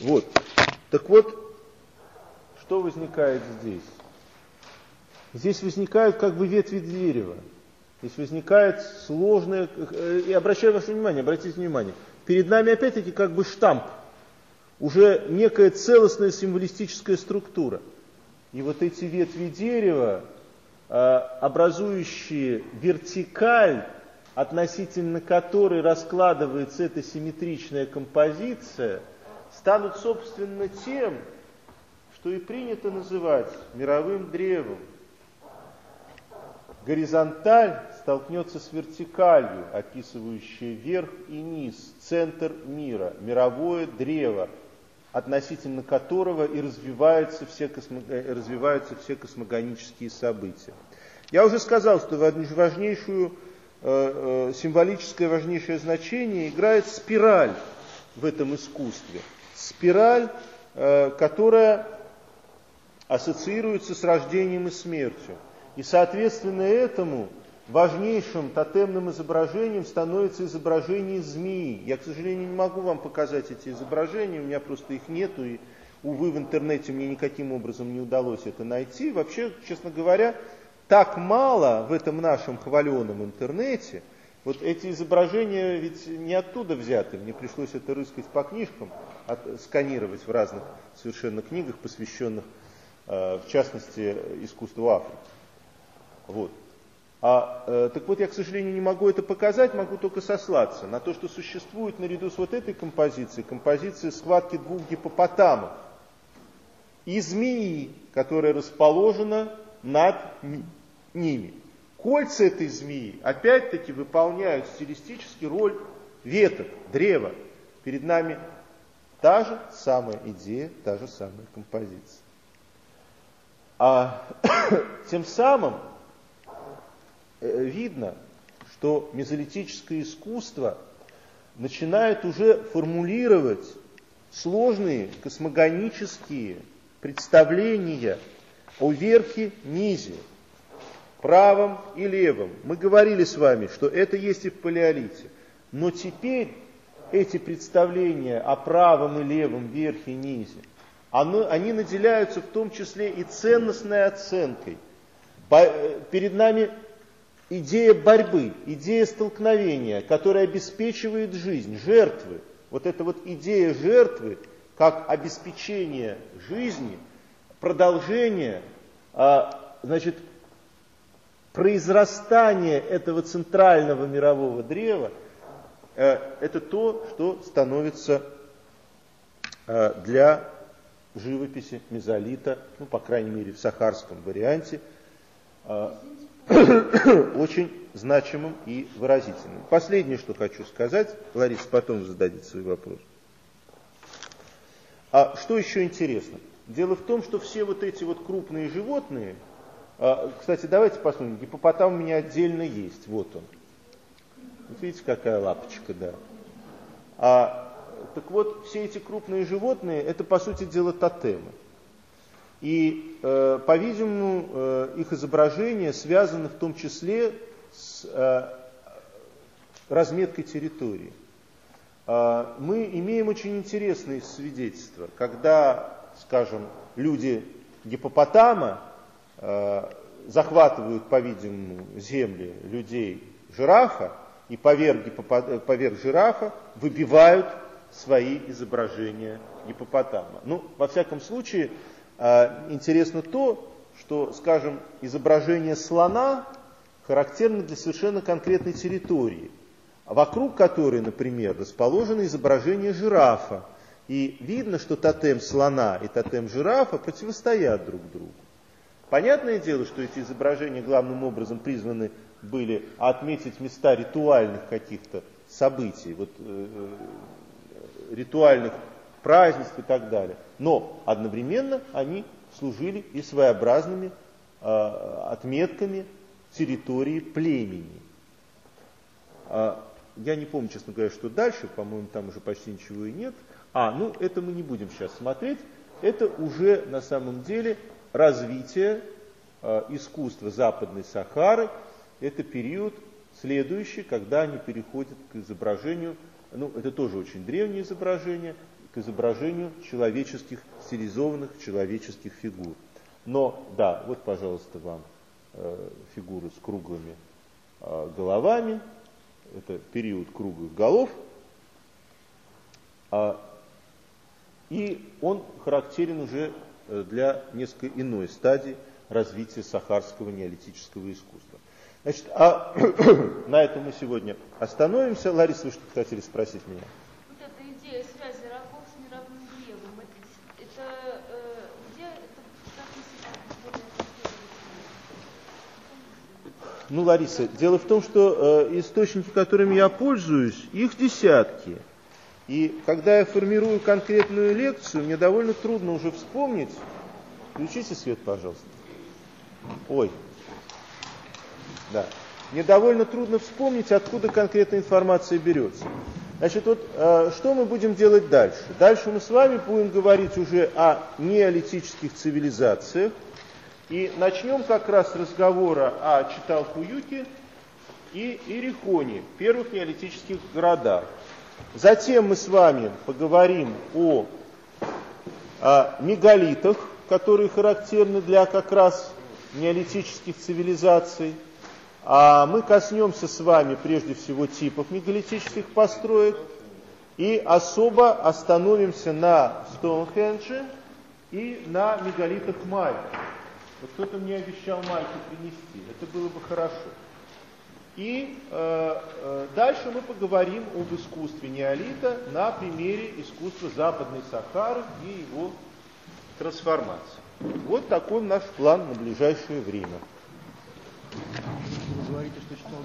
Вот. Так вот, что возникает здесь? Здесь возникают как бы ветви дерева. Здесь возникает сложное... И обращаю ваше внимание, обратите внимание, перед нами опять-таки как бы штамп, уже некая целостная символистическая структура. И вот эти ветви дерева, а, образующие вертикаль, относительно которой раскладывается эта симметричная композиция, станут, собственно, тем, что и принято называть мировым древом. Горизонталь столкнется с вертикалью, описывающей верх и низ, центр мира, мировое древо, относительно которого и развиваются все, космо, э, развиваются все космогонические события. Я уже сказал, что важнейшую, э, э, символическое важнейшее значение играет спираль в этом искусстве. Спираль, которая ассоциируется с рождением и смертью. И соответственно этому важнейшим тотемным изображением становится изображение змеи. Я, к сожалению, не могу вам показать эти изображения, у меня просто их нету, и, увы, в интернете мне никаким образом не удалось это найти. Вообще, честно говоря, так мало в этом нашем хваленом интернете, вот эти изображения ведь не оттуда взяты, мне пришлось это рыскать по книжкам, от, сканировать в разных совершенно книгах, посвященных, э, в частности, искусству Африки. Вот. А, э, так вот, я, к сожалению, не могу это показать, могу только сослаться на то, что существует наряду с вот этой композицией, композиция схватки двух гипопотамов и змеи, которая расположена над ними. Кольца этой змеи, опять-таки, выполняют стилистически роль веток, древа. Перед нами та же самая идея, та же самая композиция. А тем самым Э, видно, что мезолитическое искусство начинает уже формулировать сложные космогонические представления о верхе, низе, правом и левом. Мы говорили с вами, что это есть и в палеолите. Но теперь эти представления о правом и левом, верхе и низе, они наделяются в том числе и ценностной оценкой. Э, перед нами идея борьбы, идея столкновения, которая обеспечивает жизнь, жертвы. Вот эта вот идея жертвы, как обеспечение жизни, продолжение, а, значит, произрастание этого центрального мирового древа, э, это то, что становится э, для живописи мезолита, ну, по крайней мере, в сахарском варианте, э, очень значимым и выразительным. Последнее, что хочу сказать, Лариса потом зададит свой вопрос. А что еще интересно? Дело в том, что все вот эти вот крупные животные, кстати, давайте посмотрим, гипопотам у меня отдельно есть, вот он. Вот видите, какая лапочка, да. А, так вот, все эти крупные животные, это, по сути дела, тотемы. И, э, по-видимому, э, их изображения связаны в том числе с э, разметкой территории. Э, мы имеем очень интересные свидетельства, когда, скажем, люди гипопотама захватывают, по-видимому, земли людей жирафа, и поверх, гипопот... поверх жирафа выбивают свои изображения гипопотама. Ну, во всяком случае, а, интересно то, что, скажем, изображение слона характерно для совершенно конкретной территории, вокруг которой, например, расположено изображение жирафа. И видно, что тотем слона и тотем жирафа противостоят друг другу. Понятное дело, что эти изображения главным образом призваны были отметить места ритуальных каких-то событий, вот, э, э ритуальных празднеств и так далее. Но одновременно они служили и своеобразными э, отметками территории племени. А, я не помню, честно говоря, что дальше, по-моему, там уже почти ничего и нет. А, ну это мы не будем сейчас смотреть. Это уже на самом деле развитие э, искусства Западной Сахары. Это период следующий, когда они переходят к изображению, ну это тоже очень древнее изображение, к изображению человеческих, стилизованных человеческих фигур. Но, да, вот, пожалуйста, вам э, фигуры с круглыми э, головами. Это период круглых голов. А, и он характерен уже для несколько иной стадии развития сахарского неолитического искусства. Значит, а на этом мы сегодня остановимся. Лариса, вы что-то хотели спросить меня? Вот эта идея связи рабов с мировым древом, это, это э, где это как Ну, Лариса, дело в том, что э, источники, которыми я пользуюсь, их десятки. И когда я формирую конкретную лекцию, мне довольно трудно уже вспомнить. Включите свет, пожалуйста. Ой. Да. Мне довольно трудно вспомнить, откуда конкретная информация берется. Значит, вот э, что мы будем делать дальше? Дальше мы с вами будем говорить уже о неолитических цивилизациях. И начнем как раз разговора о Читалкуюке и Ирихоне, первых неолитических городах. Затем мы с вами поговорим о, о мегалитах, которые характерны для как раз неолитических цивилизаций. А мы коснемся с вами прежде всего типов мегалитических построек и особо остановимся на Стоунхендже и на мегалитах Майя. Вот кто-то мне обещал Майку принести, это было бы хорошо. И э, э, дальше мы поговорим об искусстве неолита на примере искусства Западной Сахары и его трансформации. Вот такой наш план на ближайшее время. Вы говорите, что читал